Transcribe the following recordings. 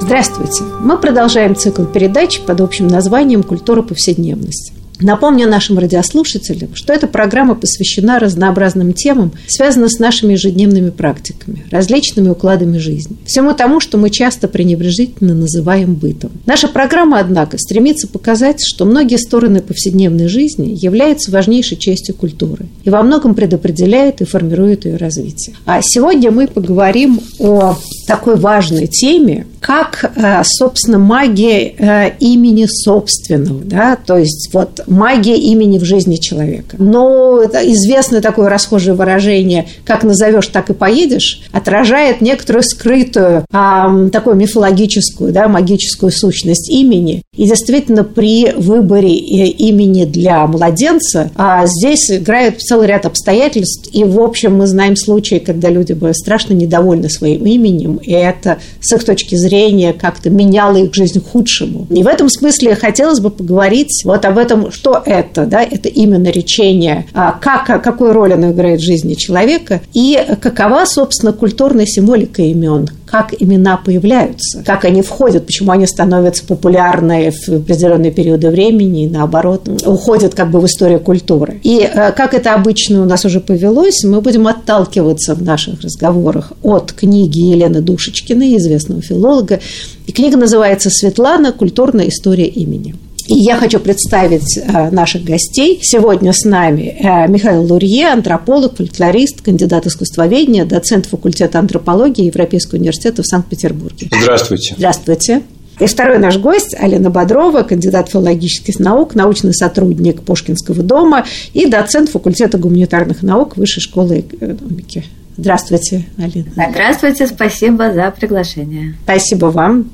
Здравствуйте! Мы продолжаем цикл передач под общим названием «Культура повседневности». Напомню нашим радиослушателям, что эта программа посвящена разнообразным темам, связанным с нашими ежедневными практиками, различными укладами жизни. Всему тому, что мы часто пренебрежительно называем бытом. Наша программа, однако, стремится показать, что многие стороны повседневной жизни являются важнейшей частью культуры и во многом предопределяют и формируют ее развитие. А сегодня мы поговорим о такой важной теме, как, э, собственно, магия э, имени собственного, да, то есть вот магия имени в жизни человека. Но это известное такое расхожее выражение «как назовешь, так и поедешь» отражает некоторую скрытую, а, такую мифологическую, да, магическую сущность имени. И действительно, при выборе э, имени для младенца а здесь играет целый ряд обстоятельств. И, в общем, мы знаем случаи, когда люди были страшно недовольны своим именем, и это с их точки зрения как-то меняло их жизнь к худшему. И в этом смысле хотелось бы поговорить вот об этом, что это, да, это имя наречение, а как, какую роль оно играет в жизни человека, и какова, собственно, культурная символика имен, как имена появляются, как они входят, почему они становятся популярны в определенные периоды времени и, наоборот, уходят как бы в историю культуры. И э, как это обычно у нас уже повелось, мы будем отталкиваться в наших разговорах от книги Елены Душечкиной, известного филолога. И книга называется «Светлана. Культурная история имени». И я хочу представить э, наших гостей. Сегодня с нами э, Михаил Лурье, антрополог, фольклорист, кандидат искусствоведения, доцент факультета антропологии Европейского университета в Санкт-Петербурге. Здравствуйте. Здравствуйте. И второй наш гость Алина Бодрова, кандидат филологических наук, научный сотрудник Пушкинского дома и доцент факультета гуманитарных наук Высшей школы экономики. Здравствуйте, Алина. Здравствуйте, спасибо за приглашение. Спасибо вам.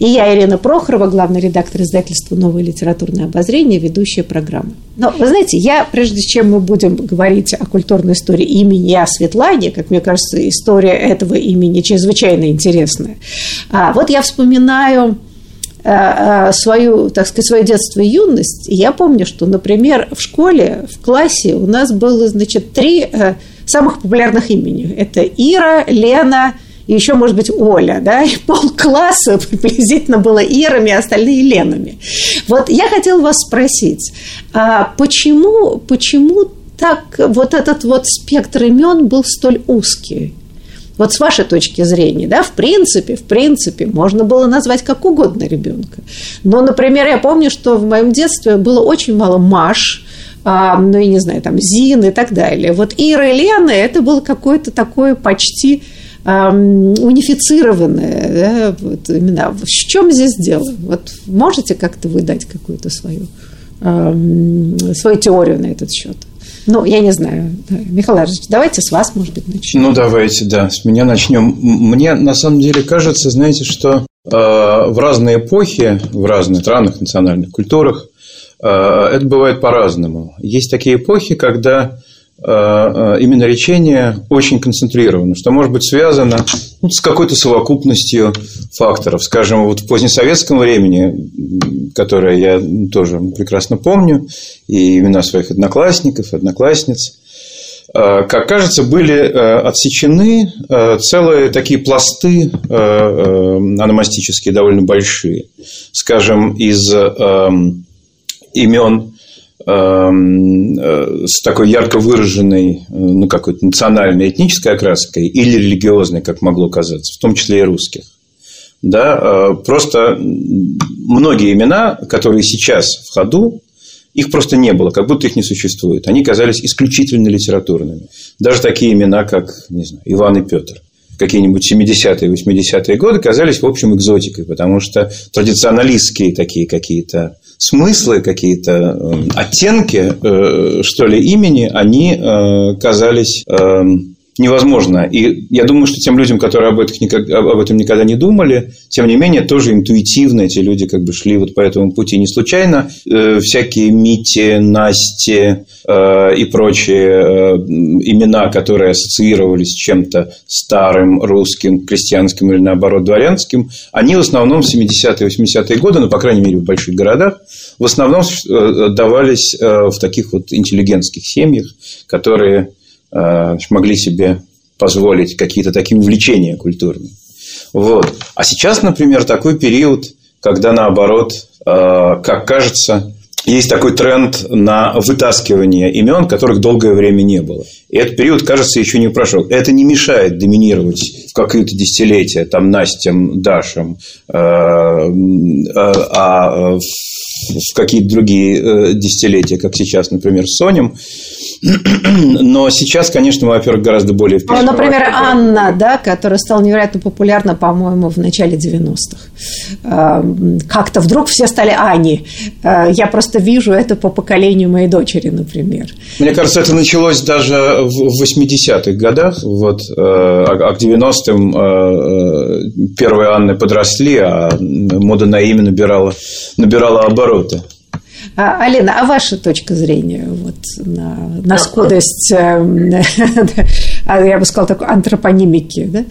И я, Ирина Прохорова, главный редактор издательства «Новое литературное обозрение», ведущая программы. Но, вы знаете, я, прежде чем мы будем говорить о культурной истории имени о Светлане, как мне кажется, история этого имени чрезвычайно интересная. А, вот я вспоминаю а, а, свою, так сказать, свое детство и юность. И я помню, что, например, в школе, в классе у нас было, значит, три э, самых популярных имени. Это Ира, Лена и еще, может быть, Оля, да, и полкласса приблизительно было Ирами, а остальные Ленами. Вот я хотела вас спросить, а почему, почему так вот этот вот спектр имен был столь узкий? Вот с вашей точки зрения, да, в принципе, в принципе, можно было назвать как угодно ребенка. Но, например, я помню, что в моем детстве было очень мало Маш, ну, я не знаю, там, Зин и так далее. Вот Ира и Лена – это было какое-то такое почти унифицированное да, вот имена. В чем здесь дело? Вот можете как-то выдать какую-то свою, свою теорию на этот счет? Ну, я не знаю. Михаил Ильич, давайте с вас, может быть, начнем. Ну, давайте, да, с меня начнем. Мне, на самом деле, кажется, знаете, что э, в разные эпохи, в разных странах, национальных культурах – это бывает по-разному. Есть такие эпохи, когда э, э, именно речение очень концентрировано, что может быть связано ну, с какой-то совокупностью факторов. Скажем, вот в позднесоветском времени, которое я тоже прекрасно помню, и имена своих одноклассников, одноклассниц, как кажется, были отсечены целые такие пласты аномастические, довольно большие. Скажем, из эм, имен эм, э, с такой ярко выраженной ну, какой-то национальной этнической окраской или религиозной, как могло казаться, в том числе и русских. Да, э, просто многие имена, которые сейчас в ходу, их просто не было, как будто их не существует. Они казались исключительно литературными. Даже такие имена, как, не знаю, Иван и Петр какие-нибудь 70-е, 80-е годы казались, в общем, экзотикой, потому что традиционалистские такие какие-то смыслы, какие-то э, оттенки, э, что ли, имени, они э, казались невозможно. И я думаю, что тем людям, которые об, никогда, об этом никогда не думали, тем не менее, тоже интуитивно эти люди как бы шли вот по этому пути. Не случайно э, всякие Мити, Насти э, и прочие э, имена, которые ассоциировались с чем-то старым, русским, крестьянским или, наоборот, дворянским, они в основном в 70-е 80-е годы, ну, по крайней мере, в больших городах, в основном э, давались э, в таких вот интеллигентских семьях, которые могли себе позволить какие-то такие увлечения культурные. Вот. А сейчас, например, такой период, когда наоборот, э, как кажется, есть такой тренд на вытаскивание имен, которых долгое время не было. И этот период, кажется, еще не прошел. Это не мешает доминировать в какие-то десятилетия там Настям, Дашам, э, а в какие-то другие десятилетия, как сейчас, например, с Сонем. Но сейчас, конечно, мы, во-первых, гораздо более Ну, например, Анна, да, которая стала невероятно популярна, по-моему, в начале 90-х. А, как-то вдруг все стали Ани. А, я просто вижу это по поколению моей дочери, например. Мне кажется, это началось даже в 80-х годах. Вот, э, а к 90-м э, э, первые Анны подросли, а мода на имя набирала, набирала обороты. А, Алина, а ваша точка зрения вот, на, на скудость, э, я бы сказала, такой антропонимики? Да?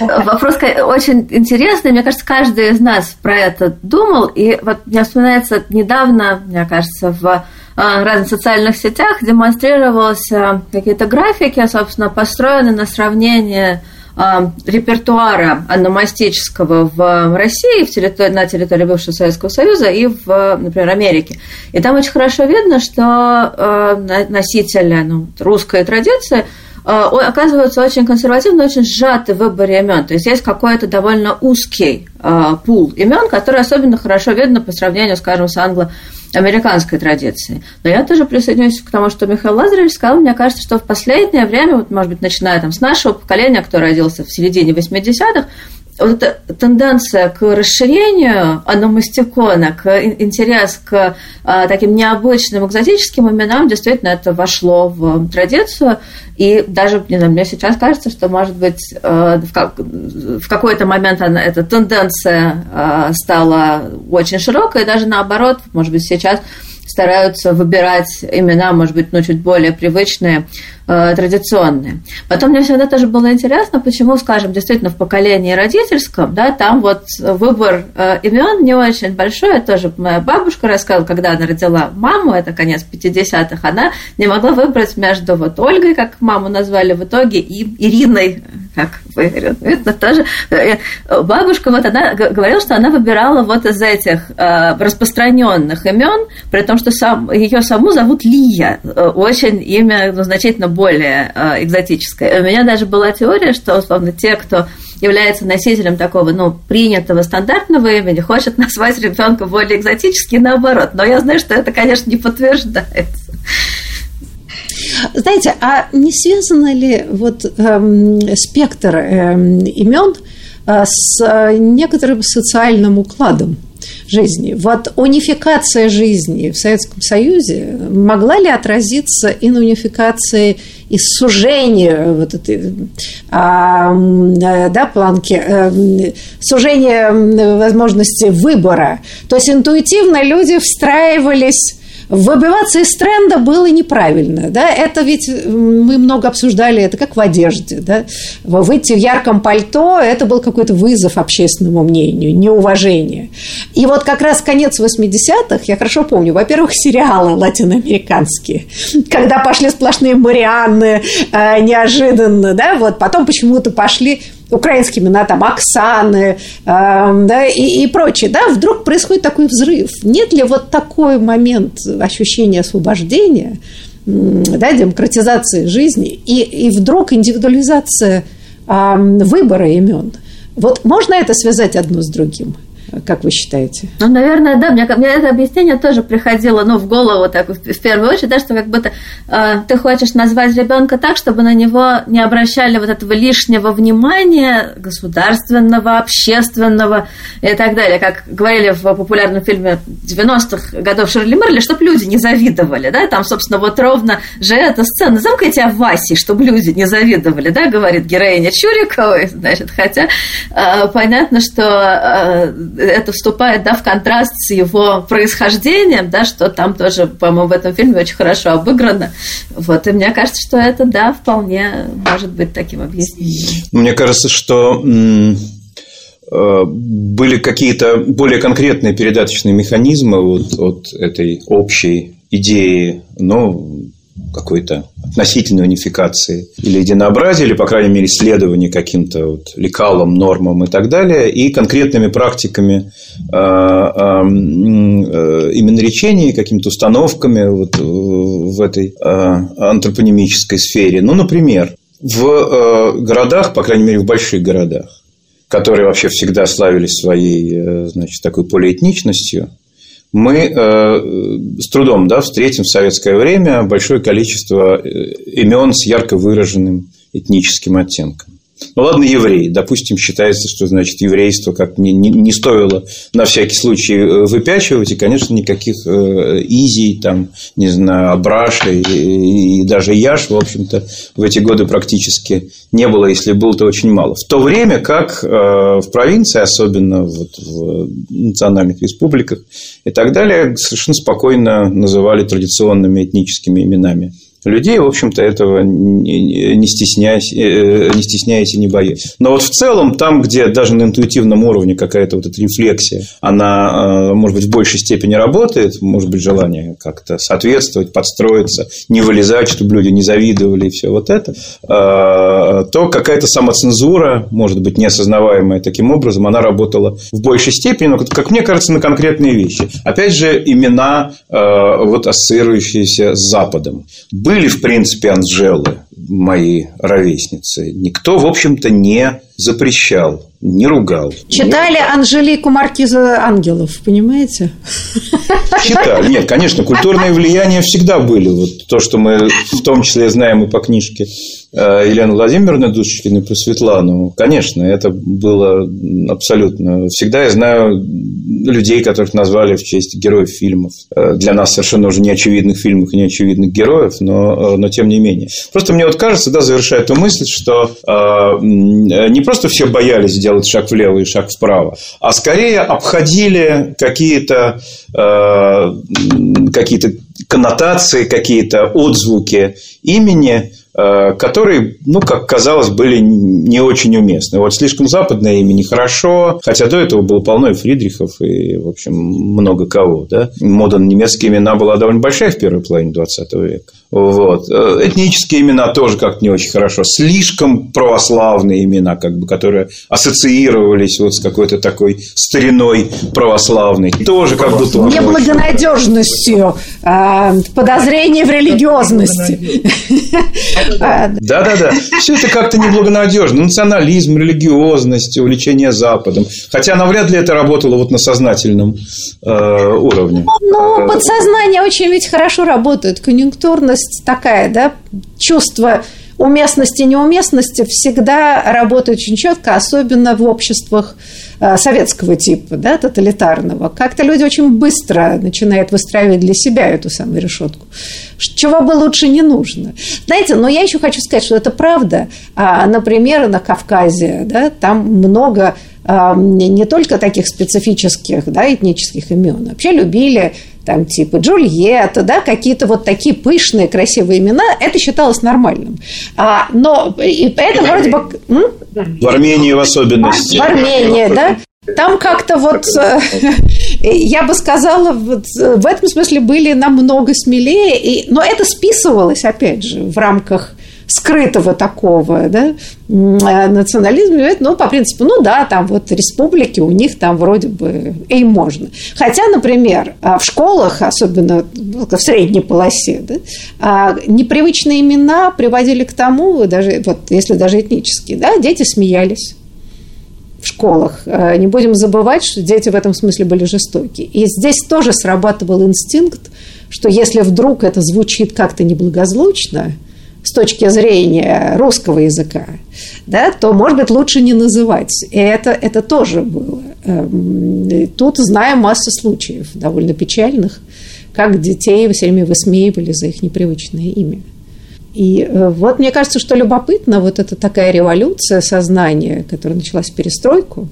Вопрос очень интересный. Мне кажется, каждый из нас про это думал. И вот мне вспоминается недавно, мне кажется, в э, разных социальных сетях демонстрировались какие-то графики, собственно, построенные на сравнении репертуара ономастического в России, в территории, на территории бывшего Советского Союза и в, например, Америке. И там очень хорошо видно, что а, носители ну, русской традиции а, оказываются очень консервативны, очень сжаты в выборе имен. То есть есть какой-то довольно узкий пул имен, который особенно хорошо видно по сравнению, скажем, с англо американской традиции. Но я тоже присоединюсь к тому, что Михаил Лазаревич сказал. Мне кажется, что в последнее время, вот, может быть, начиная там, с нашего поколения, кто родился в середине 80-х, вот эта тенденция к расширению аномастикона, к интерес к а, таким необычным экзотическим именам, действительно это вошло в традицию. И даже, не знаю, мне сейчас кажется, что, может быть, э, в, в какой-то момент она, эта тенденция э, стала очень широкой, и даже наоборот, может быть, сейчас стараются выбирать имена, может быть, ну, чуть более привычные, э, традиционные. Потом мне всегда тоже было интересно, почему, скажем, действительно в поколении родительском, да, там вот выбор э, имен не очень большой. Тоже моя бабушка рассказывала, когда она родила маму, это конец 50-х, она не могла выбрать между вот Ольгой, как маму назвали в итоге, и Ириной, как это тоже. Э, бабушка, вот она говорила, что она выбирала вот из этих распространенных имен, при том, что сам, ее саму зовут Лия, э, очень имя ну, значительно более экзотическое. У меня даже была теория, что, условно, те, кто является носителем такого, ну, принятого стандартного имени, хочет назвать ребенка более экзотически, наоборот. Но я знаю, что это, конечно, не подтверждается. Знаете, а не связано ли вот эм, спектр эм, имен э, с э, некоторым социальным укладом? Жизни. Вот унификация жизни в Советском Союзе могла ли отразиться и на унификации и сужении вот этой а, да, планки, э, сужение возможности выбора. То есть интуитивно люди встраивались Выбиваться из тренда было неправильно. Да? Это ведь мы много обсуждали, это как в одежде. Да? Выйти в ярком пальто – это был какой-то вызов общественному мнению, неуважение. И вот как раз конец 80-х, я хорошо помню, во-первых, сериалы латиноамериканские, когда пошли сплошные Марианны э, неожиданно, да, вот потом почему-то пошли украинские имена, там, Оксаны, э, да, и, и прочее, да, вдруг происходит такой взрыв. Нет ли вот такой момент ощущения освобождения, да, демократизации жизни, и, и вдруг индивидуализация э, выбора имен? Вот можно это связать одно с другим? Как вы считаете? Ну, наверное, да. Мне, мне это объяснение тоже приходило ну, в голову так, в, в первую очередь, да, что как будто э, ты хочешь назвать ребенка так, чтобы на него не обращали вот этого лишнего внимания государственного, общественного и так далее. Как говорили в популярном фильме 90-х годов Шерли Мерли, чтобы люди не завидовали. Да? Там, собственно, вот ровно же эта сцена. Замкните о Васе, чтобы люди не завидовали, да, говорит героиня Чуриковой. Значит, хотя э, понятно, что э, это вступает да, в контраст с его происхождением, да, что там тоже, по-моему, в этом фильме очень хорошо обыграно. Вот, и мне кажется, что это, да, вполне может быть таким объяснением. Мне кажется, что э, были какие-то более конкретные передаточные механизмы вот от этой общей идеи, но какой-то относительной унификации или единообразия, или, по крайней мере, следования каким-то вот лекалам, нормам и так далее, и конкретными практиками э, э, именно речения, какими-то установками вот в этой э, антропонимической сфере. Ну, например, в городах, по крайней мере, в больших городах, которые вообще всегда славились своей, значит, такой полиэтничностью, мы э, с трудом да, встретим в советское время большое количество э, имен с ярко выраженным этническим оттенком. Ну ладно, евреи. Допустим, считается, что значит еврейство как не, не, не стоило на всякий случай э, выпячивать, и, конечно, никаких э, изий, там, не знаю, абраши и, и даже яш, в общем-то, в эти годы практически не было, если было, то очень мало. В то время как э, в провинции, особенно вот в национальных республиках и так далее, совершенно спокойно называли традиционными этническими именами людей, в общем-то, этого не стесняясь, э, не стесняясь и не боясь. Но вот в целом, там, где даже на интуитивном уровне какая-то вот эта рефлексия, она, э, может быть, в большей степени работает, может быть, желание как-то соответствовать, подстроиться, не вылезать, чтобы люди не завидовали и все вот это, э, то какая-то самоцензура, может быть, неосознаваемая таким образом, она работала в большей степени, но, как мне кажется, на конкретные вещи. Опять же, имена, вот ассоциирующиеся с Западом были, в принципе, Анжелы, мои ровесницы. Никто, в общем-то, не запрещал, не ругал. Читали Нет. Анжелику Маркиза Ангелов, понимаете? Читали. Нет, конечно, культурные влияния всегда были. Вот то, что мы в том числе знаем и по книжке Э, Елены Владимировны Душечкиной про Светлану, конечно, это было абсолютно... Всегда я знаю людей, которых назвали в честь героев фильмов. Э, для нас совершенно уже неочевидных фильмов и неочевидных героев, но, э, но тем не менее. Просто мне вот кажется, да, завершая эту мысль, что не просто все боялись сделать шаг влево и шаг вправо, а скорее обходили какие-то э, какие-то коннотации, какие-то отзвуки имени, Э, которые, ну, как казалось, были не очень уместны. Вот слишком западное имя нехорошо, хотя до этого было полно и Фридрихов, и, в общем, много кого. Да? Мода на немецкие имена была довольно большая в первой половине 20 века. Вот. Э, этнические имена тоже как-то не очень хорошо. Слишком православные имена, как бы, которые ассоциировались вот с какой-то такой стариной православной. Тоже как будто... Неблагонадежностью, а, подозрение в религиозности. Да-да-да. Все это как-то неблагонадежно. Национализм, религиозность, увлечение Западом. Хотя навряд ли это работало вот на сознательном э, уровне. Ну, подсознание очень ведь хорошо работает. Конъюнктурность уместность такая, да, чувство уместности и неуместности всегда работает очень четко, особенно в обществах советского типа, да, тоталитарного. Как-то люди очень быстро начинают выстраивать для себя эту самую решетку. Чего бы лучше не нужно. Знаете, но я еще хочу сказать, что это правда. А, например, на Кавказе, да, там много а, не только таких специфических да, этнических имен. Вообще любили там типа Джульетта, да, какие-то вот такие пышные, красивые имена, это считалось нормальным. А, но и поэтому вроде бы... М? В Армении в особенности. В Армении, да. Там как-то вот, э, я бы сказала, вот в этом смысле были намного смелее, и, но это списывалось, опять же, в рамках скрытого такого да, э, национализма, ну, по принципу, ну да, там вот республики, у них там вроде бы и можно. Хотя, например, а, в школах, особенно в средней полосе, да, а, непривычные имена приводили к тому, даже, вот, если даже этнические, да, дети смеялись в школах. Э, не будем забывать, что дети в этом смысле были жестоки. И здесь тоже срабатывал инстинкт, что если вдруг это звучит как-то неблагозвучно, с точки зрения русского языка, да, то, может быть, лучше не называть. И это, это тоже было. Эм, тут знаем массу случаев, довольно печальных, как детей все время высмеивали за их непривычное имя. И э, вот мне кажется, что любопытно, вот эта такая революция сознания, которая началась в перестройку,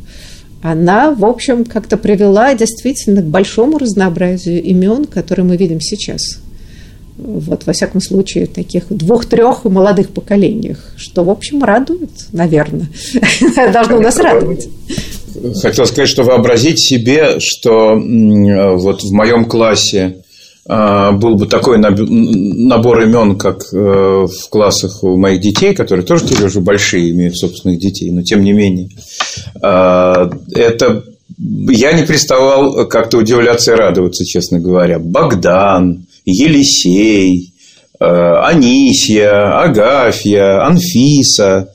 она, в общем, как-то привела действительно к большому разнообразию имен, которые мы видим сейчас. Вот, во всяком случае, в таких двух-трех молодых поколениях, что, в общем, радует, наверное. Должно нас радовать. Хотел сказать, что вообразить себе, что вот в моем классе был бы такой набор имен, как э, в классах у моих детей, которые тоже теперь уже большие, имеют собственных детей, но тем не менее. А, это я не переставал как-то удивляться и радоваться, честно говоря. Богдан, Елисей, э, Анисья, Агафья, Анфиса.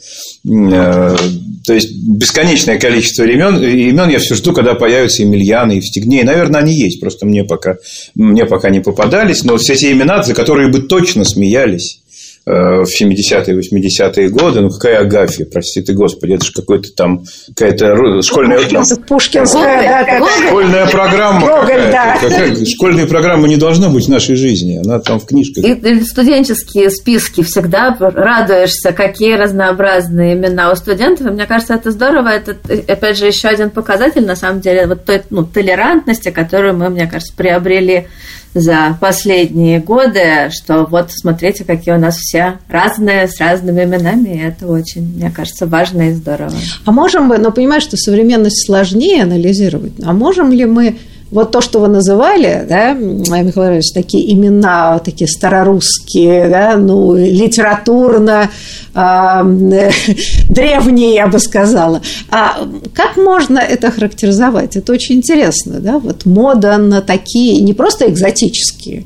То есть бесконечное количество имен, имен я все жду, когда появятся Емельяны, и Евстигней. Наверное, они есть, просто мне пока, мне пока не попадались. Но все те имена, за которые бы точно смеялись, в 70-е, 80-е годы. Ну, какая Агафья, прости ты, Господи, это же какой-то там, какая-то школьная... Пушкинская, Пушкинская да, Школьная программа Гоголь, да. Какая, школьная программа не должна быть в нашей жизни, она там в книжках. И студенческие списки всегда радуешься, какие разнообразные имена у студентов. И мне кажется, это здорово. Это, опять же, еще один показатель, на самом деле, вот той ну, толерантности, которую мы, мне кажется, приобрели за последние годы, что вот смотрите, какие у нас все разные, с разными именами, и это очень, мне кажется, важно и здорово. А можем мы, но понимаешь, что современность сложнее анализировать, а можем ли мы вот то, что вы называли, да, Михаил Иванович, такие имена, такие старорусские, да, ну, литературно э, древние, я бы сказала. А как можно это характеризовать? Это очень интересно, да, вот мода на такие, не просто экзотические.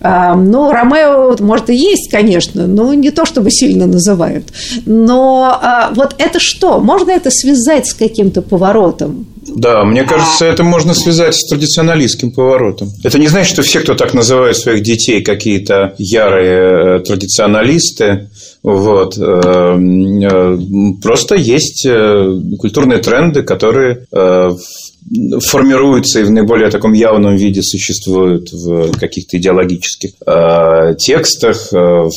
Э, ну, Ромео, может, и есть, конечно, но не то, чтобы сильно называют. Но э, вот это что? Можно это связать с каким-то поворотом? Да, мне кажется, это можно связать с традиционалистским поворотом. Это не значит, что все, кто так называет своих детей, какие-то ярые э, традиционалисты. Вот. Э, э, просто есть культурные тренды, которые формируются и в наиболее таком явном виде существуют в каких-то идеологических э, текстах, э, в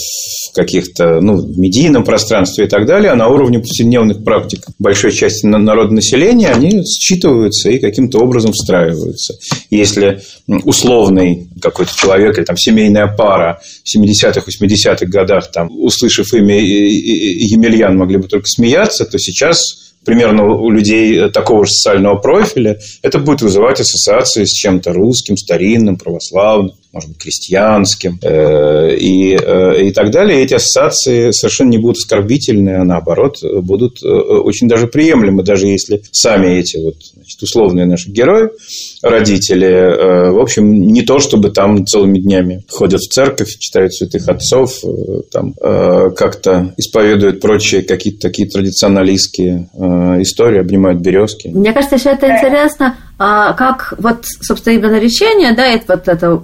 каких-то, ну, в медийном пространстве и так далее, а на уровне повседневных практик большой части народного населения они считываются и каким-то образом встраиваются. Если условный какой-то человек или там семейная пара в 70-х, 80-х годах, там, услышав имя Емельян, могли бы только смеяться, то сейчас примерно у людей такого же социального профиля, это будет вызывать ассоциации с чем-то русским, старинным, православным может быть, крестьянским э, и, э, и так далее. Эти ассоциации совершенно не будут оскорбительны, а наоборот будут э, очень даже приемлемы, даже если сами эти вот, значит, условные наши герои, родители, в общем, не то, чтобы там целыми днями ходят в церковь, читают святых отцов, там как-то исповедуют прочие какие-то такие традиционалистские истории, обнимают березки. Мне кажется, еще это интересно, а как вот, собственно, именно да, это вот это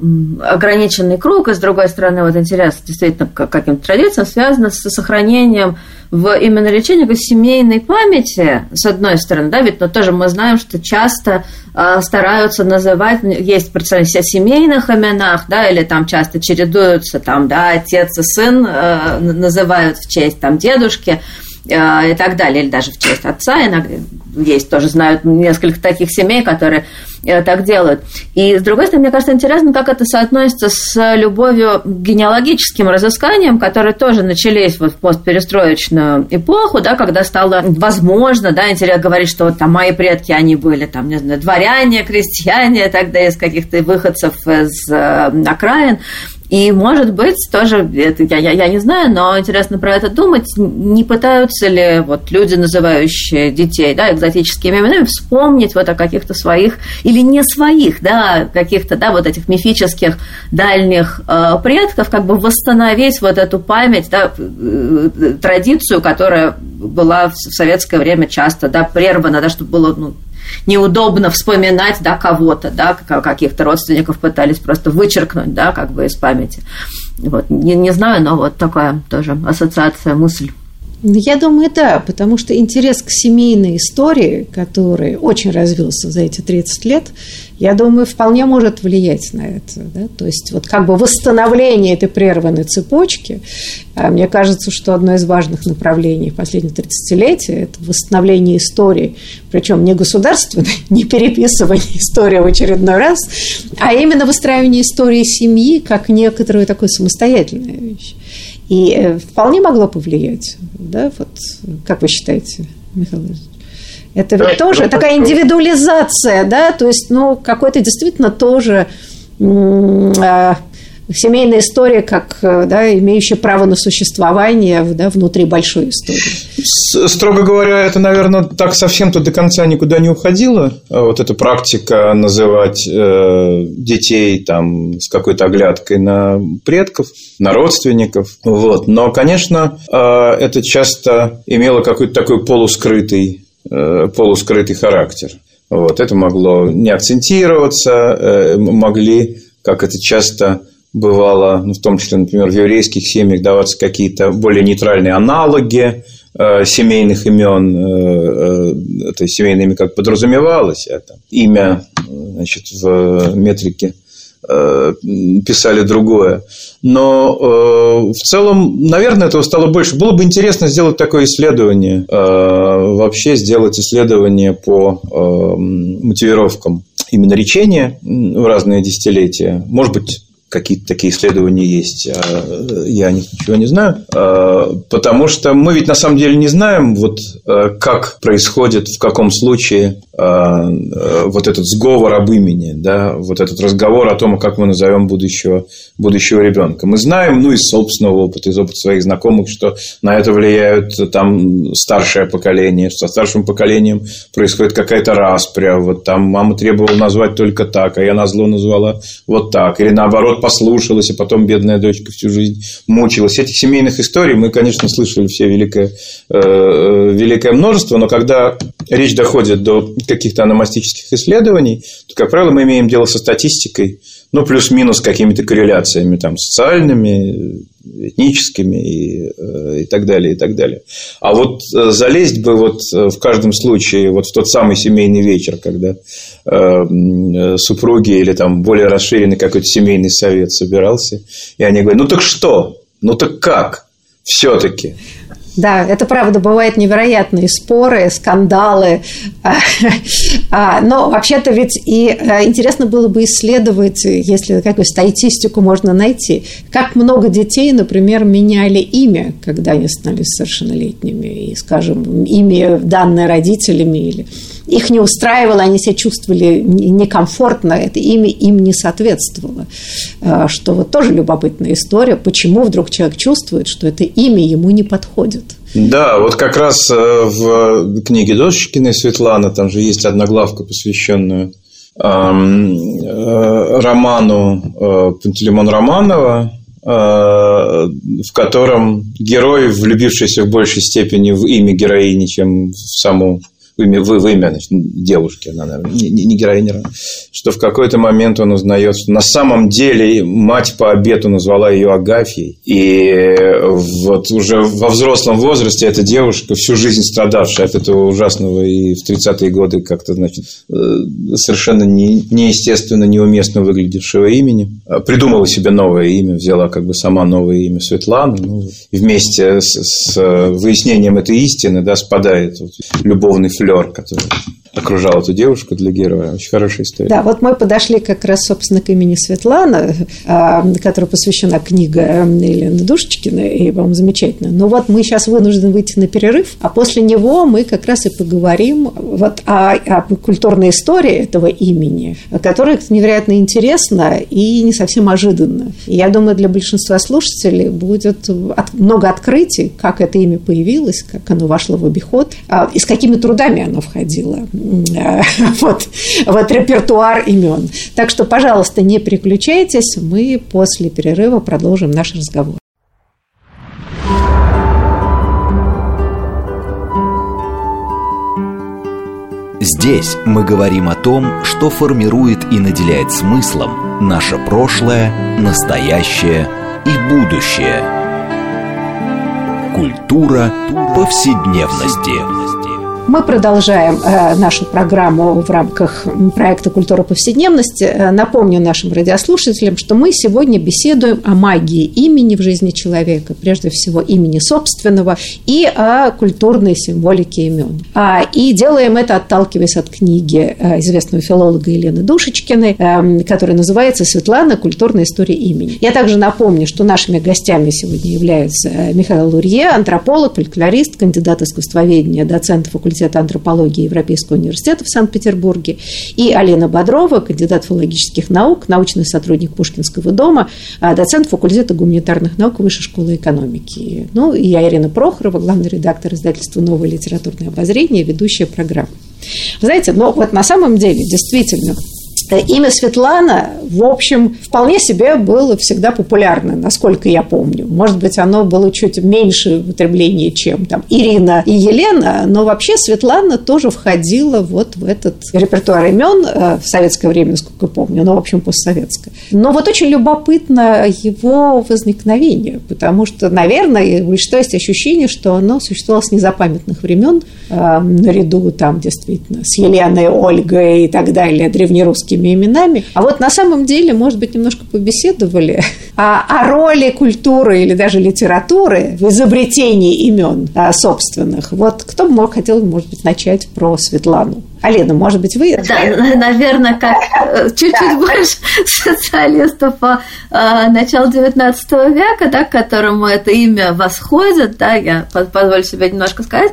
ограниченный круг, и с другой стороны, вот интерес действительно к каким-то традициям связано с сохранением в именно лечении как семейной памяти, с одной стороны, да, ведь но тоже мы знаем, что часто э, стараются называть, есть представление о семейных именах, да, или там часто чередуются, там, да, отец и сын э, называют в честь там дедушки, и так далее, или даже в честь отца. Иногда есть тоже знают несколько таких семей, которые так делают. И с другой стороны, мне кажется, интересно, как это соотносится с любовью к генеалогическим разысканиям, которые тоже начались вот в постперестроечную эпоху, да, когда стало возможно, да, интересно говорить, что вот там мои предки, они были там, не знаю, дворяне, крестьяне, тогда из каких-то выходцев из э, окраин, и, может быть, тоже, это я, я, я не знаю, но интересно про это думать, не пытаются ли вот люди, называющие детей, да, экзотическими именами, вспомнить вот о каких-то своих или не своих, да, каких-то, да, вот этих мифических дальних э, предков, как бы восстановить вот эту память, да, э, традицию, которая была в советское время часто, да, прервана, да, чтобы было, ну, неудобно вспоминать, да, кого-то, да, каких-то родственников пытались просто вычеркнуть, да, как бы из памяти. Вот, не, не знаю, но вот такая тоже ассоциация, мысль. Ну, я думаю, да, потому что интерес к семейной истории, который очень развился за эти 30 лет, я думаю, вполне может влиять на это. Да? То есть вот как бы восстановление этой прерванной цепочки, а, мне кажется, что одно из важных направлений последних 30-летия – это восстановление истории, причем не государственной, не переписывание истории в очередной раз, а именно выстраивание истории семьи как некоторую такую самостоятельную вещь. И э, вполне могло повлиять, да, вот как вы считаете, Михаил Ильич? Это ведь да, тоже такая индивидуализация, да, то есть, ну, какой-то действительно тоже а, семейная история, как э, да, имеющая право на существование да, внутри большой истории. Строго говоря, это, наверное, так совсем-то до конца никуда не уходило. А вот эта практика называть э, детей там, с какой-то оглядкой на предков, на родственников. Вот. Но, конечно, э, это часто имело какой-то такой полускрытый, полускрытый характер. Вот. Это могло не акцентироваться, могли, как это часто бывало, ну, в том числе, например, в еврейских семьях даваться какие-то более нейтральные аналоги э, семейных имен, э, э, то есть семейное как подразумевалось, а там, имя значит, в метрике э, писали другое. Но э, в целом, наверное, этого стало больше. Было бы интересно сделать такое исследование, вообще сделать исследование по мотивировкам именно речения в разные десятилетия. Может быть, какие-то такие исследования есть, а я ничего не знаю, а, потому что мы ведь на самом деле не знаем, вот а, как происходит, в каком случае вот этот сговор об имени, да, вот этот разговор о том, как мы назовем будущего, будущего ребенка. Мы знаем, ну, из собственного опыта, из опыта своих знакомых, что на это влияют там старшее поколение, что со старшим поколением происходит какая-то распря, вот там мама требовала назвать только так, а я на зло назвала вот так, или наоборот послушалась, а потом бедная дочка всю жизнь мучилась. Этих семейных историй мы, конечно, слышали все великое, э, великое множество, но когда речь доходит до каких-то аномастических исследований, то, как правило, мы имеем дело со статистикой, ну, плюс-минус какими-то корреляциями там, социальными, этническими и, э, и так далее, и так далее. А вот э, залезть бы вот э, в каждом случае вот в тот самый семейный вечер, когда э, супруги или там более расширенный какой-то семейный совет собирался, и они говорят, ну так что? Ну так как? Все-таки. Да, это правда, бывают невероятные споры, скандалы. А, но вообще-то ведь и э, интересно было бы исследовать, если какую статистику можно найти, как много детей, например, меняли имя, когда они становились совершеннолетними, и, скажем, имя данное родителями или их не устраивало, они себя чувствовали некомфортно, это имя им не соответствовало. А, что вот тоже любопытная история, почему вдруг человек чувствует, что это имя ему не подходит. Да, вот как раз э, в книге Дошечкиной Светланы, там же есть одна главка, посвященная э, роману э, Пантелеймон Романова, в котором герой, влюбившийся в большей степени в имя героини, чем в саму в имя, в, в имя значит, девушки, она, наверное, не, не героиня, что в какой-то момент он узнает, что на самом деле мать по обету назвала ее Агафьей. И вот уже во взрослом возрасте эта девушка, всю жизнь страдавшая от этого ужасного и в 30-е годы как-то, значит, э, совершенно не, неестественно, неуместно выглядевшего имени, а придумала себе новое имя, взяла как бы сама новое имя Светлана. Ну, вместе с, с выяснением этой истины да, спадает вот, любовный флер, который окружал эту девушку для героя. Очень хорошая история. Да, вот мы подошли как раз, собственно, к имени Светлана, которой посвящена книга Елены Душечкиной, и, по-моему, замечательно. Но вот мы сейчас вынуждены выйти на перерыв, а после него мы как раз и поговорим вот о, о культурной истории этого имени, которая невероятно интересна и не совсем ожиданна. Я думаю, для большинства слушателей будет много открытий, как это имя появилось, как оно вошло в обиход, а, и с какими трудами оно входило вот, вот репертуар имен. Так что, пожалуйста, не переключайтесь, мы после перерыва продолжим наш разговор. Здесь мы говорим о том, что формирует и наделяет смыслом наше прошлое, настоящее и будущее. Культура повседневности. Мы продолжаем э, нашу программу в рамках проекта «Культура повседневности». Э, напомню нашим радиослушателям, что мы сегодня беседуем о магии имени в жизни человека, прежде всего имени собственного, и о культурной символике имен. А, и делаем это, отталкиваясь от книги э, известного филолога Елены Душечкиной, которая называется «Светлана. Культурная история имени». Я также напомню, что нашими гостями сегодня являются Михаил Лурье, антрополог, фольклорист, кандидат искусствоведения, доцент факультета факультета антропологии Европейского университета в Санкт-Петербурге, и Алена Бодрова, кандидат филологических наук, научный сотрудник Пушкинского дома, а, доцент факультета гуманитарных наук Высшей школы экономики. Ну, и я Ирина Прохорова, главный редактор издательства «Новое литературное обозрение», ведущая программы. знаете, но вот на самом деле, действительно, имя Светлана, в общем, вполне себе было всегда популярно, насколько я помню. Может быть, оно было чуть меньше употребления, чем там Ирина и Елена, но вообще Светлана тоже входила вот в этот репертуар имен э, в советское время, насколько я помню, ну, в общем, постсоветское. Но вот очень любопытно его возникновение, потому что, наверное, у что есть ощущение, что оно существовало с незапамятных времен, э, наряду там действительно с Еленой, Ольгой и так далее, древнерусскими этими именами. А вот на самом деле, может быть, немножко побеседовали о, о роли культуры или даже литературы в изобретении имен а, собственных. Вот кто бы мог, хотел, может быть, начать про Светлану? Алина, может быть, вы? Да, наверное, как э, чуть-чуть да. больше специалистов по э, началу XIX века, да, к которому это имя восходит, да, я позволю себе немножко сказать,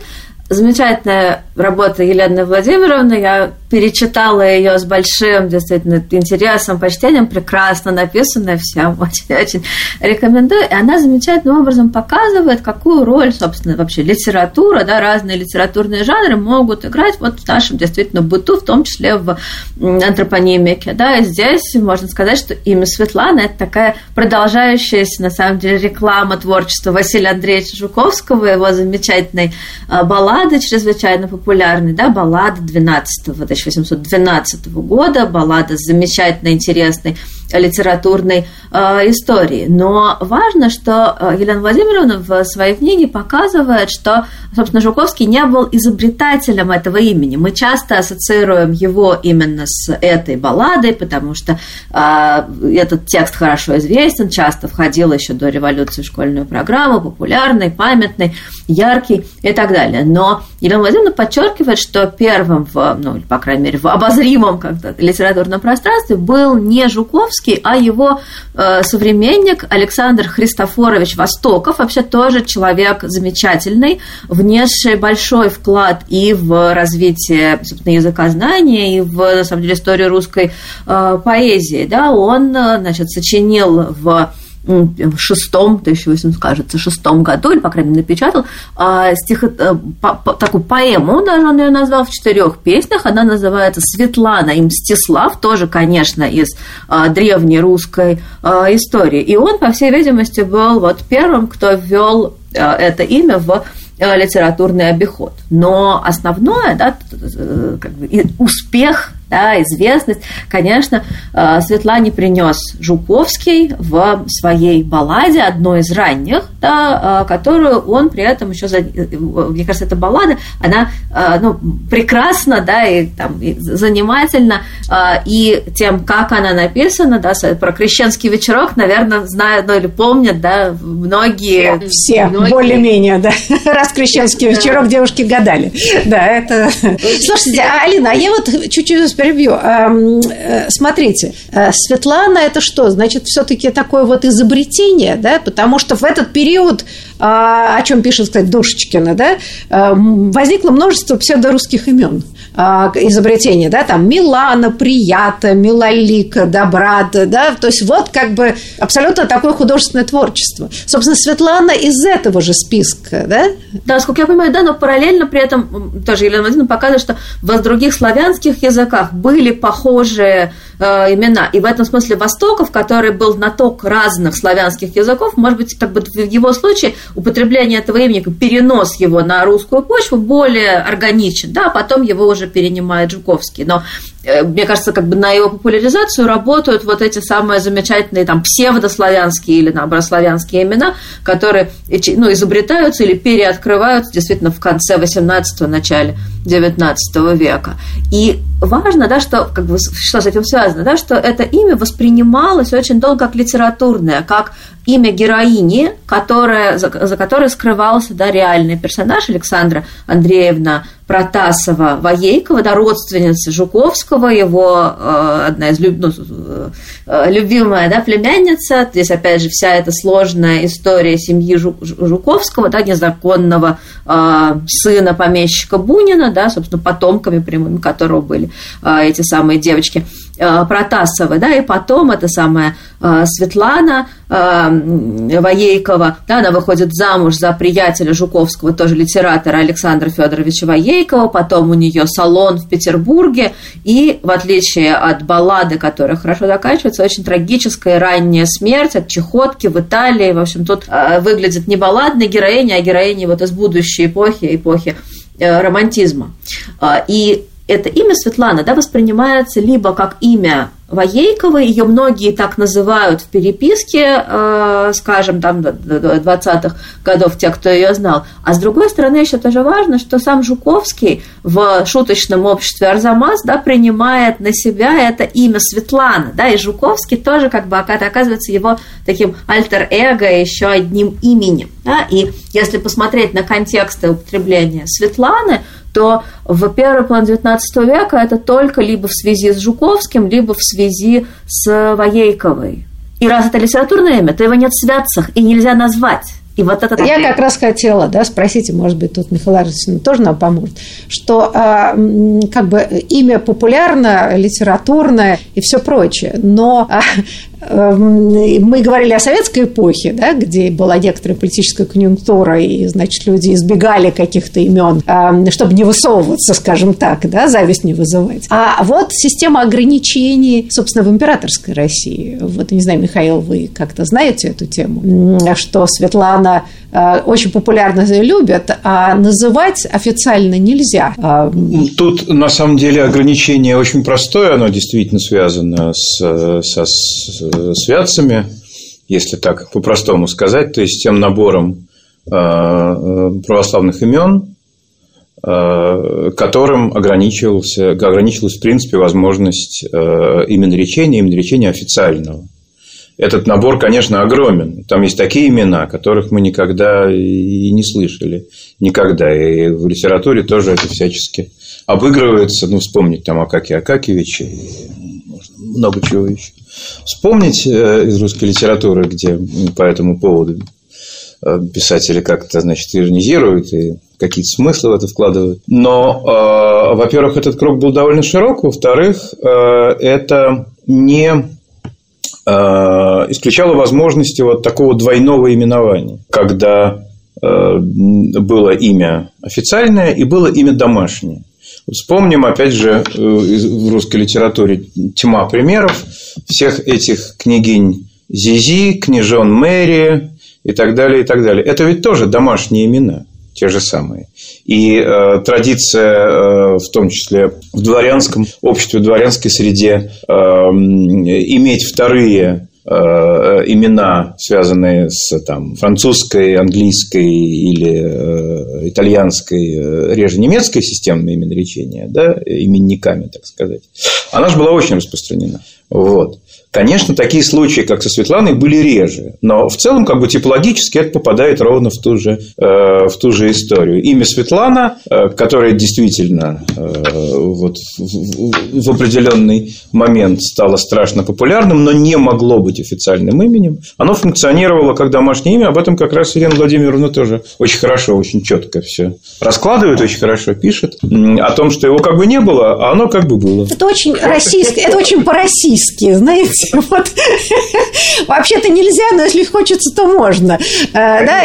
замечательная работа Елены Владимировны. Я перечитала ее с большим действительно интересом, почтением, прекрасно написанная, всем очень-очень рекомендую. И она замечательным образом показывает, какую роль, собственно, вообще литература, да, разные литературные жанры могут играть вот в нашем действительно быту, в том числе в антропонимике. Да, и здесь можно сказать, что имя Светлана – это такая продолжающаяся, на самом деле, реклама творчества Василия Андреевича Жуковского, его замечательной а, баллады чрезвычайно популярны, да, баллада 12 1812 года, баллада замечательно интересной литературной э, истории. Но важно, что э, Елена Владимировна в своей книге показывает, что, собственно, Жуковский не был изобретателем этого имени. Мы часто ассоциируем его именно с этой балладой, потому что э, этот текст хорошо известен, часто входил еще до революции в школьную программу, популярный, памятный, яркий и так далее. Но Елена Владимировна подчеркивает, что первым в, ну, по крайней мере, в обозримом как-то литературном пространстве был не Жуковский, Достоевский, а его э, современник Александр Христофорович Востоков, вообще тоже человек замечательный, внесший большой вклад и в развитие, собственно, языкознания, и в, на самом деле, историю русской э, поэзии. Да, он, э, значит, сочинил в в шестом, 1800, кажется, шестом году, или, по крайней мере, напечатал а, стих, э, по, по, такую поэму, даже он ее назвал в четырех песнях. Она называется «Светлана и Мстислав», тоже, конечно, из а, древней русской а, истории. И он, по всей видимости, был вот первым, кто ввел это имя в литературный обиход. Но основное, да, как бы, успех да, известность, конечно, э, Светлане принес Жуковский в своей балладе, одной из ранних, да, э, которую он при этом еще, мне кажется, эта баллада, она ну, прекрасна, да, и, там, и занимательна, и тем, как она написана, да, про крещенский вечерок, наверное, знают, ну, или помнят, да, многие. Все, многие... более-менее, да, раз крещенский вечерок девушки гадали. Да, это... Слушайте, Алина, а я вот чуть-чуть перебью. Э, смотрите, э, Светлана это что? Значит, все-таки такое вот изобретение, да? Потому что в этот период, о чем пишет, кстати, Душечкина, да, э, возникло множество псевдорусских имен изобретения, да, там Милана, Прията, Милолика, Добрада, да, то есть вот как бы абсолютно такое художественное творчество. Собственно, Светлана из этого же списка, да? Да, сколько я понимаю, да, но параллельно при этом тоже Елена Владимировна показывает, что в других славянских языках были похожие э, имена. И в этом смысле Востоков, который был знаток разных славянских языков, может быть, как бы в его случае употребление этого имени, перенос его на русскую почву более органичен, да, а потом его уже перенимает Жуковский. Но мне кажется, как бы на его популяризацию работают вот эти самые замечательные там псевдославянские или наоборот славянские имена, которые ну, изобретаются или переоткрываются действительно в конце 18-го, начале 19 века. И важно, да, что, как бы, что с этим связано, да, что это имя воспринималось очень долго как литературное, как имя героини, которая, за, за которой скрывался да, реальный персонаж Александра Андреевна Протасова Воейкова, да, родственница Жуковского, его э, одна из люб, ну, э, любимая да, племянница. Здесь, опять же, вся эта сложная история семьи Жуковского, да, незаконного э, сына помещика Бунина, да, собственно, потомками прямыми которого были э, эти самые девочки э, Протасовы, да, и потом эта самая э, Светлана э, Воейкова, да, она выходит замуж за приятеля Жуковского, тоже литератора Александра Федоровича Воейкова, потом у нее салон в Петербурге, и в отличие от баллады, которая хорошо заканчивается, очень трагическая ранняя смерть от чехотки в Италии, в общем, тут э, выглядит не балладной героиней, а героиней вот из будущей эпохи, эпохи э, романтизма. Э, и это имя Светлана да, воспринимается либо как имя Воейковой, ее многие так называют в переписке, э, скажем, там, 20-х годов, те, кто ее знал. А с другой стороны, еще тоже важно, что сам Жуковский в шуточном обществе Арзамас да, принимает на себя это имя Светлана, да, и Жуковский тоже как бы оказывается его таким альтер-эго, еще одним именем. Да, и если посмотреть на контексты употребления Светланы, то в первый план XIX века это только либо в связи с Жуковским, либо в связи с Воейковой. И раз это литературное имя, то его нет в святцах и нельзя назвать. И вот это Я как раз хотела, да, спросите, может быть, тут Михаил Арсенович тоже нам поможет, что а, как бы имя популярное, литературное и все прочее, но Эм, мы говорили о советской эпохе, да, где была некоторая политическая конъюнктура, и, значит, люди избегали каких-то имен, эм, чтобы не высовываться, скажем так, да, зависть не вызывать. А вот система ограничений, собственно, в императорской России. Вот, не знаю, Михаил, вы как-то знаете эту тему, что Светлана очень популярно любят, а называть официально нельзя. Эм, Тут, на самом деле, ограничение очень простое, оно действительно связано с, со, с святцами, если так по-простому сказать, то есть тем набором э, э, православных имен, э, которым ограничивался, ограничивалась, в принципе, возможность именно речения, именно речения официального. Этот набор, конечно, огромен. Там есть такие имена, которых мы никогда и не слышали. Никогда. И в литературе тоже это всячески обыгрывается. Ну, вспомнить там Акаки Акакевича. Можно много чего еще вспомнить э, из русской литературы, где по этому поводу э, писатели как-то, значит, иронизируют и какие-то смыслы в это вкладывают. Но, э, во-первых, этот круг был довольно широк, во-вторых, э, это не э, исключало возможности вот такого двойного именования, когда э, было имя официальное и было имя домашнее. Вспомним, опять же, э, в русской литературе тьма примеров всех этих княгинь Зизи, княжон Мэри и так далее, и так далее. Это ведь тоже домашние имена. Те же самые. И э, традиция, э, в том числе в дворянском обществе, в дворянской среде, э, иметь вторые э, имена, связанные с там, французской, английской или э, итальянской, э, реже немецкой системой именоречения, да, именниками, так сказать, она же была очень распространена. Вот. Конечно, такие случаи, как со Светланой, были реже, но в целом, как бы типологически, это попадает ровно в ту же, э, в ту же историю. Имя Светлана, э, которое действительно э, вот, в, в определенный момент стало страшно популярным, но не могло быть официальным именем, оно функционировало как домашнее имя. Об этом как раз Елена Владимировна тоже очень хорошо, очень четко все раскладывает, очень хорошо пишет. О том, что его как бы не было, а оно как бы было. Это очень российское, это очень по-российски, знаете. Вот. Вообще-то нельзя, но если хочется, то можно. Э, да?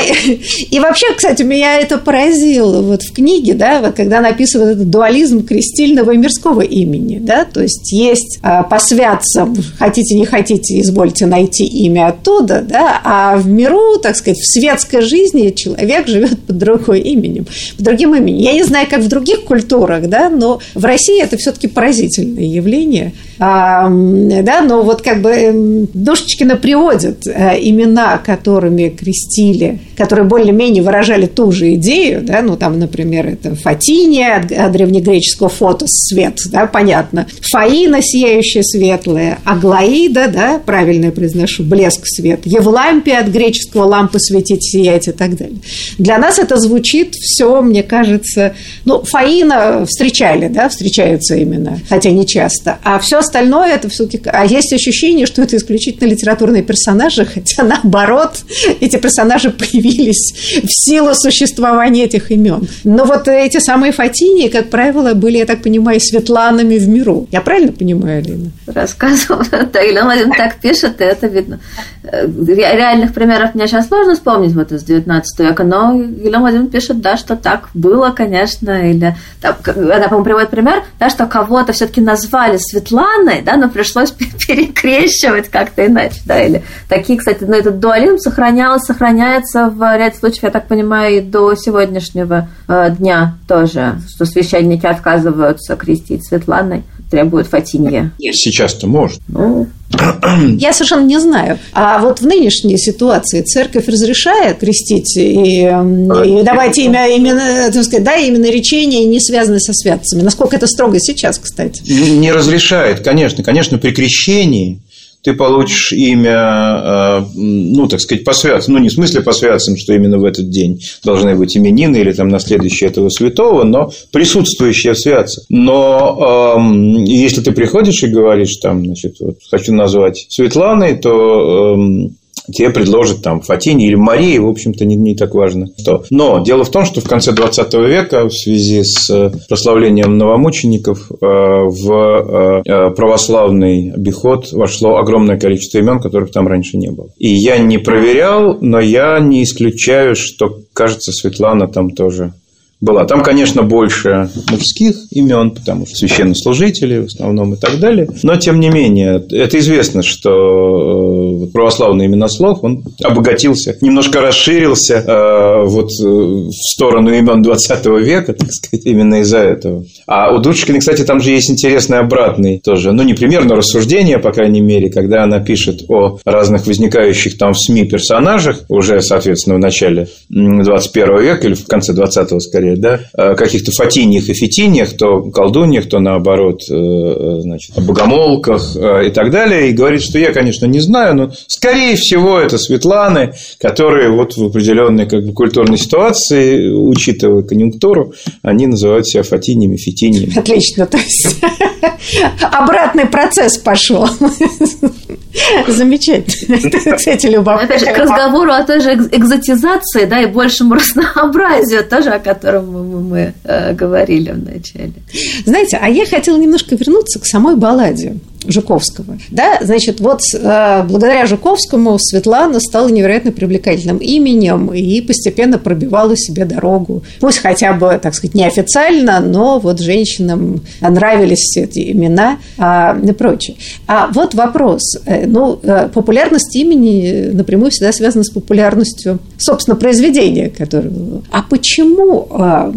И вообще, кстати, меня это поразило вот в книге, да, вот когда написывают этот дуализм крестильного и мирского имени. Да? То есть есть э, по святцам, хотите, не хотите, извольте найти имя оттуда, да? а в миру, так сказать, в светской жизни человек живет под другой именем, под другим именем. Я не знаю, как в других культурах, да, но в России это все-таки поразительное явление. А, да, но вот как бы эм, Душечкина приводит э, имена, которыми крестили, которые более-менее выражали ту же идею, да, ну там, например, это Фатиния от древнегреческого фото свет, да, понятно, Фаина сияющая светлая, Аглаида, да, правильно я произношу, блеск свет, Евлампия от греческого лампы светить, сиять и так далее. Для нас это звучит все, мне кажется, ну, Фаина встречали, да, встречаются именно, хотя не часто, а все остальное это все-таки... А есть ощущение, что это исключительно литературные персонажи, хотя наоборот, эти персонажи появились в силу существования этих имен. Но вот эти самые Фатини, как правило, были, я так понимаю, Светланами в миру. Я правильно понимаю, Алина? Рассказывал. Да, Елена так пишет, и это видно. Э, реальных примеров мне сейчас сложно вспомнить вот из 19 века, но Елена Владимировна пишет, да, что так было, конечно, или там, она, по-моему, приводит пример, да, что кого-то все-таки назвали Светланой, да, но пришлось перекрещивать как-то иначе, да, или такие, кстати, ну, этот дуализм сохранялся, сохраняется в ряде случаев, я так понимаю, и до сегодняшнего э, дня тоже, что священники отказываются крестить Светланой, требуют Фатинье. Сейчас-то может. Ну, я совершенно не знаю. А вот в нынешней ситуации церковь разрешает крестить и, и давать имя, именно, так сказать, да, именно речение, не связанное со святцами. Насколько это строго сейчас, кстати? Не разрешает, конечно. Конечно, при крещении ты получишь имя, э, ну, так сказать, по святцам. Ну, не в смысле по святцам, что именно в этот день должны быть именины или там наследующие этого святого, но присутствующие в святцах. Но э, если ты приходишь и говоришь, там, значит, вот, хочу назвать Светланой, то э, тебе предложат там Фатини или Марии, в общем-то, не, не так важно что. Но дело в том, что в конце 20 века в связи с э, прославлением новомучеников э, в э, православный обиход вошло огромное количество имен, которых там раньше не было. И я не проверял, но я не исключаю, что, кажется, Светлана там тоже была. Там, конечно, больше мужских имен, потому что священнослужители в основном и так далее. Но, тем не менее, это известно, что э, православный именослов, он обогатился, немножко расширился э, вот э, в сторону имен 20 века, так сказать, именно из-за этого. А у Дудочкиной, кстати, там же есть интересный обратный тоже, ну, не пример, но рассуждение, по крайней мере, когда она пишет о разных возникающих там в СМИ персонажах, уже, соответственно, в начале 21 века или в конце 20-го, скорее, истории, да, каких-то фатиньях и фитиньях, то колдуньях, то наоборот, э, э, значит, богомолках э, и так далее, и говорит, что я, конечно, не знаю, но скорее всего это Светланы, которые вот в определенной как бы, культурной ситуации, учитывая конъюнктуру, они называют себя фатиньями, фитиньями. Отлично, то есть обратный процесс пошел. Замечательно. Кстати, любопытно. Опять же, к разговору о той же экзотизации, да, и большему разнообразию, тоже о котором мы, э, говорили вначале. Знаете, а я хотела немножко вернуться к самой балладе. Жуковского. Да, значит, вот э, благодаря Жуковскому Светлана стала невероятно привлекательным именем и постепенно пробивала себе дорогу. Пусть хотя бы, так сказать, неофициально, но вот женщинам нравились эти имена а, и прочее. А вот вопрос. Э, ну, э, популярность имени напрямую всегда связана с популярностью, собственно, произведения, которое было. А почему э,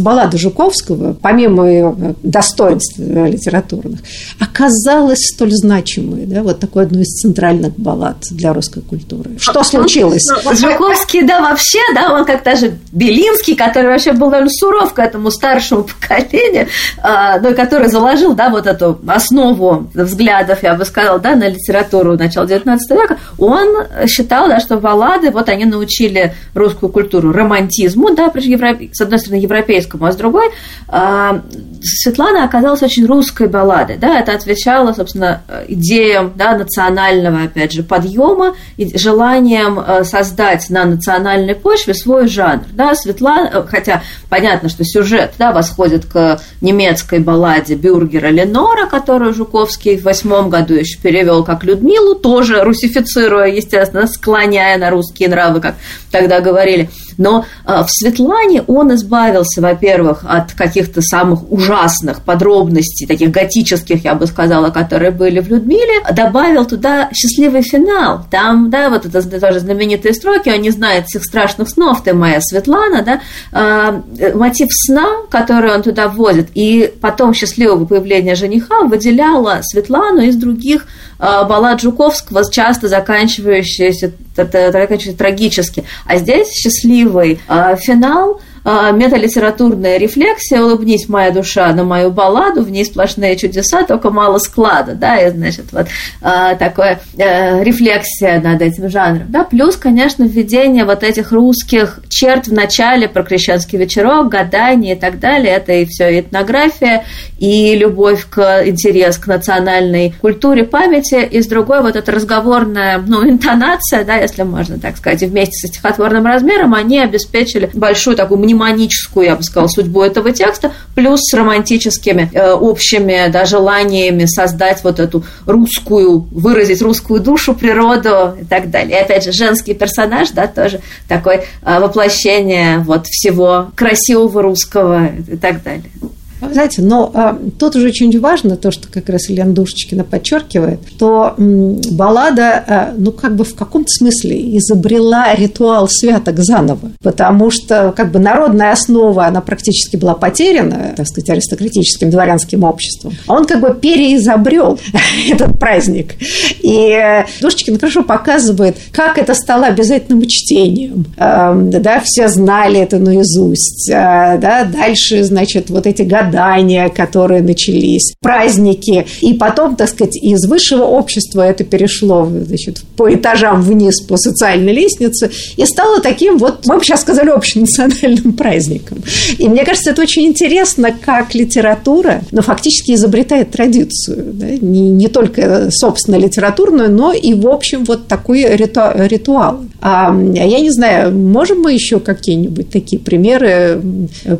баллада Жуковского, помимо ее достоинств литературных, оказалась столь значимой, да, вот такой одной из центральных баллад для русской культуры? Что случилось? Ну, Жуковский, да, вообще, да, он как даже Белинский, который вообще был довольно суров к этому старшему поколению, а, ну, который заложил, да, вот эту основу взглядов, я бы сказала, да, на литературу начала XIX века, он считал, да, что баллады, вот они научили русскую культуру романтизму, да, с одной стороны, европейскому, а с другой а, Светлана оказалась очень русской балладой, да, это отвечало, собственно, идеям, да, национального, опять же, подъема и желанием э, создать на национальной почве свой жанр, да, Светлана, э, хотя понятно, что сюжет, да, восходит к немецкой балладе Бюргера Ленора, которую Жуковский в восьмом году еще перевел как Людмилу, тоже русифицируя, естественно, склоняя на русские нравы, как тогда говорили. Но э, в Светлане он избавился, во-первых, от каких-то самых ужасных подробностей, таких готических, я бы сказала, которые были в Людмиле, добавил туда счастливый финал. Там, да, вот это тоже знаменитые строки, он не знает всех страшных снов, ты моя Светлана, да, э, мотив сна, который он туда вводит, и потом счастливого появления жениха выделяла Светлану из других баллад Жуковского, часто заканчивающиеся трагически. А здесь счастливый э, финал – а, металитературная рефлексия «Улыбнись, моя душа, на мою балладу, в ней сплошные чудеса, только мало склада», да, и, значит, вот а, такая э, рефлексия над этим жанром, да, плюс, конечно, введение вот этих русских черт в начале про крещенский вечерок, гадание и так далее, это и все этнография, и любовь к, интерес к национальной культуре памяти, и с другой вот эта разговорная, ну, интонация, да, если можно так сказать, и вместе со стихотворным размером они обеспечили большую такую мнемоническую, я бы сказала, судьбу этого текста, плюс с романтическими э, общими да, желаниями создать вот эту русскую, выразить русскую душу, природу и так далее. И опять же, женский персонаж, да, тоже такое э, воплощение вот всего красивого русского и так далее. Знаете, но а, тут уже очень важно то, что как раз Ильяна Душечкина подчеркивает, что м, баллада, а, ну, как бы в каком-то смысле изобрела ритуал святок заново, потому что как бы народная основа, она практически была потеряна, так сказать, аристократическим дворянским обществом. А он как бы переизобрел этот праздник. И Душечкин хорошо показывает, как это стало обязательным чтением. Да, все знали это наизусть. А, да, дальше, значит, вот эти годы гадания, которые начались, праздники. И потом, так сказать, из высшего общества это перешло значит, по этажам вниз по социальной лестнице и стало таким вот, мы бы сейчас сказали, общенациональным праздником. И мне кажется, это очень интересно, как литература, но фактически изобретает традицию. Да? Не, не только, собственно, литературную, но и, в общем, вот такой риту, ритуал. А, а я не знаю, можем мы еще какие-нибудь такие примеры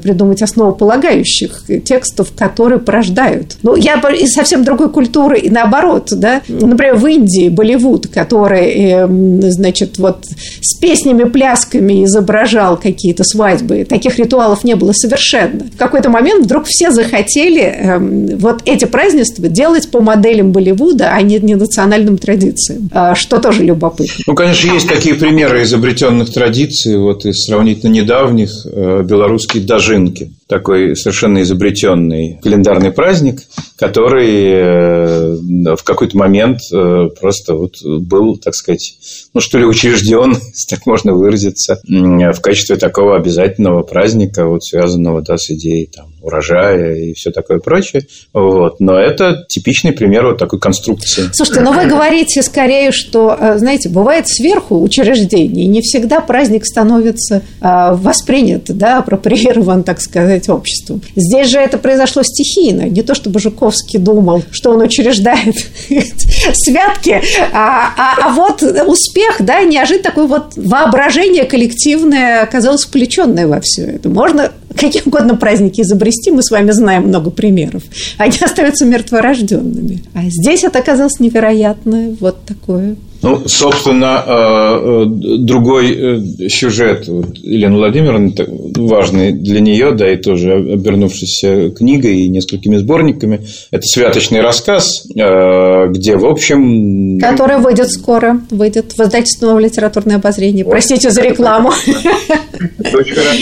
придумать основополагающих текстов, которые порождают. Ну, я из совсем другой культуры и наоборот, да. Например, в Индии Болливуд, который, эм, значит, вот с песнями, плясками изображал какие-то свадьбы, таких ритуалов не было совершенно. В какой-то момент вдруг все захотели эм, вот эти празднества делать по моделям Болливуда, а не, не национальным традициям, а, что тоже любопытно. Ну, конечно, есть такие примеры изобретенных традиций, вот из сравнительно недавних э, белорусские дожинки такой совершенно изобретенный календарный праздник, который э, в какой-то момент э, просто вот был, так сказать, ну что ли, учрежден, если так можно выразиться, в качестве такого обязательного праздника, вот связанного да, с идеей там, урожая и все такое прочее. Вот. Но это типичный пример вот такой конструкции. Слушайте, но вы говорите скорее, что, э, знаете, бывает сверху учреждений, не всегда праздник становится воспринят, да, апроприирован, так сказать, обществом. Здесь же это произошло стихийно, не то чтобы Жуковский думал, что он учреждает святки, а, а, а вот успех, да, неожиданно такое вот воображение коллективное оказалось включенное во все это. Можно какие угодно праздники изобрести, мы с вами знаем много примеров. Они остаются мертворожденными. А здесь это оказалось невероятное вот такое Ну, собственно, э, э, другой э, сюжет Елены Владимировны, важный для нее, да, и тоже обернувшийся книгой и несколькими сборниками, это «Святочный рассказ», где, в общем... Который выйдет скоро, выйдет в издательственном литературное обозрение. Простите за рекламу.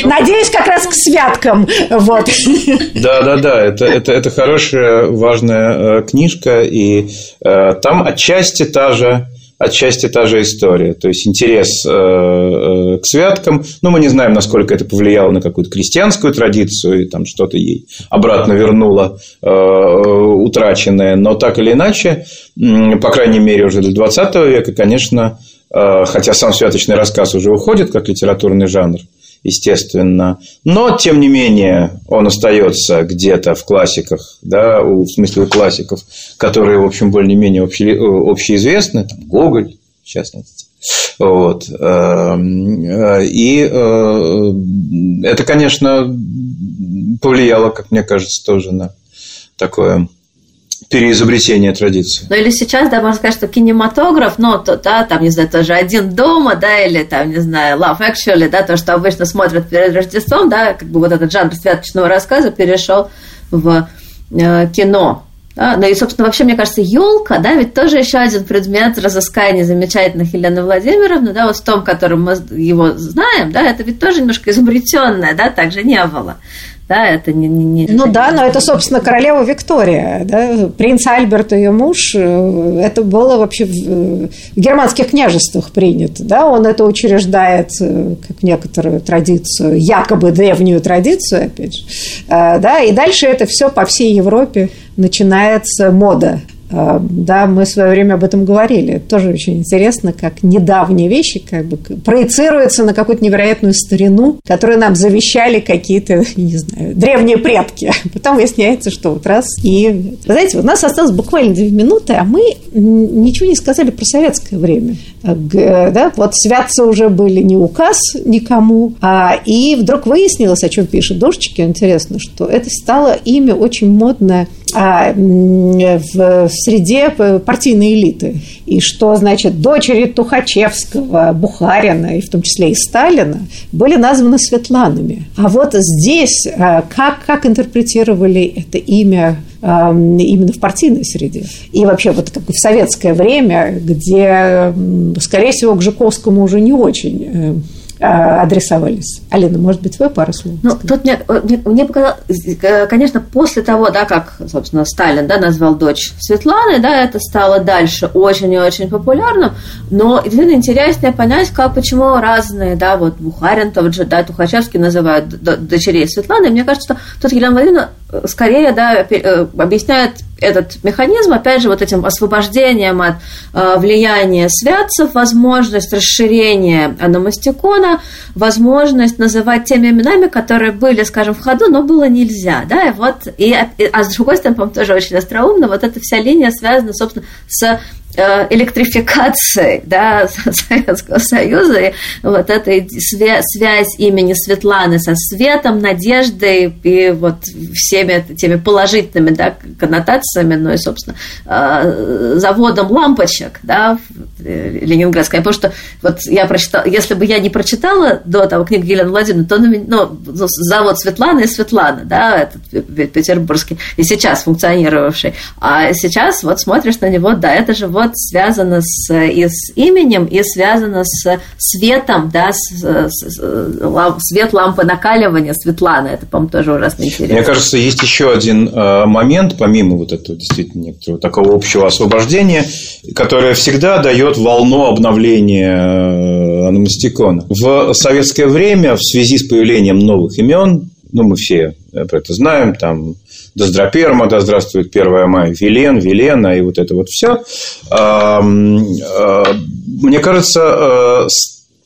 Надеюсь, как раз к святкам. Вот. Да, да, да, это, это, это хорошая, важная книжка, и там отчасти та же отчасти та же история. То есть интерес э, э, к святкам. Ну, мы не знаем, насколько это повлияло на какую-то крестьянскую традицию, и там что-то ей обратно вернуло э, утраченное. Но так или иначе, по крайней мере, уже до 20 века, конечно, хотя сам святочный рассказ уже уходит как литературный жанр, естественно. Но, тем не менее, он остается где-то в классиках, да, в смысле у классиков, которые, в общем, более-менее общеизвестны, там, Гоголь, в частности. Вот. Эм, э, и э, это, конечно, повлияло, как мне кажется, тоже на такое переизобретение традиции. Ну или сейчас, да, можно сказать, что кинематограф, ну, то, да, там, не знаю, тоже «Один дома», да, или там, не знаю, «Love Actually», да, то, что обычно смотрят перед Рождеством, да, как бы вот этот жанр святочного рассказа перешел в э, кино. Да? Ну и, собственно, вообще, мне кажется, елка, да, ведь тоже еще один предмет разыскания замечательных Елены Владимировны, да, вот в том, котором мы его знаем, да, это ведь тоже немножко изобретенное, да, так же не было да, это не... не, не ну да, но это, собственно, королева Виктория, да, принц Альберт, ее муж, э, это было вообще в, в германских княжествах принято, да, он это учреждает э, как некоторую традицию, якобы древнюю традицию, опять же, э, да, и дальше это все по всей Европе начинается мода да, мы в свое время об этом говорили. Тоже очень интересно, как недавние вещи как бы проецируются на какую-то невероятную старину, которую нам завещали какие-то, не знаю, древние предки. Потом выясняется, что вот раз и... Знаете, у нас осталось буквально две минуты, а мы ничего не сказали про советское время. А, да, вот святцы уже были не указ никому, а и вдруг выяснилось, о чем пишет Душечки, интересно, что это стало имя очень модное а, в среде партийной элиты. И что, значит, дочери Тухачевского, Бухарина, и в том числе и Сталина, были названы Светланами. А вот здесь а, как, как интерпретировали это имя именно в партийной среде. И вообще вот как в советское время, где, скорее всего, к Жуковскому уже не очень э, адресовались. Алина, может быть, вы пару слов? Ну, тут мне, мне, показалось, э, конечно, после того, да, как, собственно, Сталин да, назвал дочь Светланы, да, это стало дальше очень и очень популярным, но действительно интереснее понять, как, почему разные, да, вот Бухарин, тот же, да, Тухачевский называют дочерей Светланы, и мне кажется, что тут Елена Владимировна э, скорее, да, э, объясняет этот механизм, опять же, вот этим освобождением от э, влияния святцев, возможность расширения аномастикона, возможность называть теми именами, которые были, скажем, в ходу, но было нельзя, да, и вот, и, а с другой стороны, по-моему, тоже очень остроумно, вот эта вся линия связана, собственно, с электрификации да, Советского Союза, и вот эта связь имени Светланы со светом, надеждой и вот всеми теми положительными да, коннотациями, ну и, собственно, э, заводом лампочек да, э, Ленинградской. Потому что вот я прочитала, если бы я не прочитала до того книгу Елены Владимировны, то ну, завод Светланы и Светлана, да, этот петербургский, и сейчас функционировавший. А сейчас вот смотришь на него, да, это же вот вот связано с, и с именем, и связано с светом, да, с, с, лам, свет лампы накаливания Светланы. Это, по-моему, тоже ужасно интересно. Мне кажется, есть еще один э, момент, помимо вот этого действительно некоторого такого общего освобождения, которое всегда дает волну обновления э, аномастикона. В советское время в связи с появлением новых имен, ну, мы все про это знаем, там Доздроперма, да здравствует 1 мая, Вилен, Вилена и вот это вот все. А, мне кажется, э,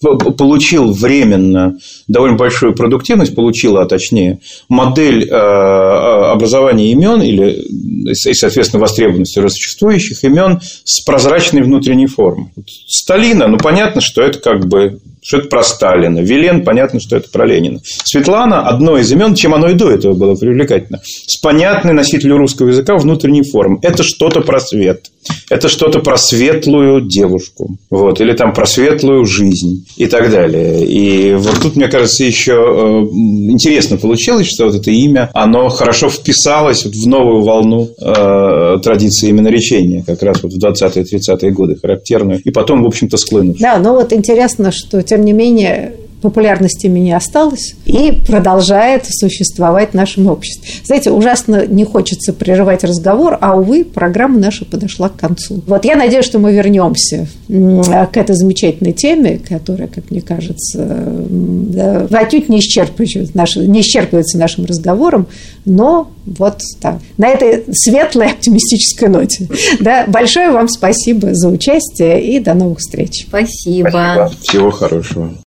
получил временно довольно большую продуктивность, получила, а точнее, модель э, образования имен или, и, соответственно, востребованности существующих имен с прозрачной внутренней формой. Сталина, ну, понятно, что это как бы что это про Сталина. Вилен, понятно, что это про Ленина. Светлана – одно из имен, чем оно и до этого было привлекательно. С понятной носителю русского языка внутренней формы. Это что-то про свет. Это что-то про светлую девушку. Вот. Или там про светлую жизнь. И так далее. И вот тут, мне кажется, еще э, интересно получилось, что вот это имя, оно хорошо вписалось в новую волну э, традиции именно речения, как раз вот в 20-30-е годы характерную. И потом, в общем-то, склонившую. Да, но вот интересно, что, тем не менее, популярности ими не осталось и продолжает существовать в нашем обществе. Знаете, ужасно не хочется прерывать разговор, а, увы, программа наша подошла к концу. Вот я надеюсь, что мы вернемся к этой замечательной теме, которая, как мне кажется, да, отнюдь не исчерпывается, не исчерпывается нашим разговором, но вот так. На этой светлой оптимистической ноте. Да, большое вам спасибо за участие и до новых встреч. Спасибо. спасибо. Всего хорошего.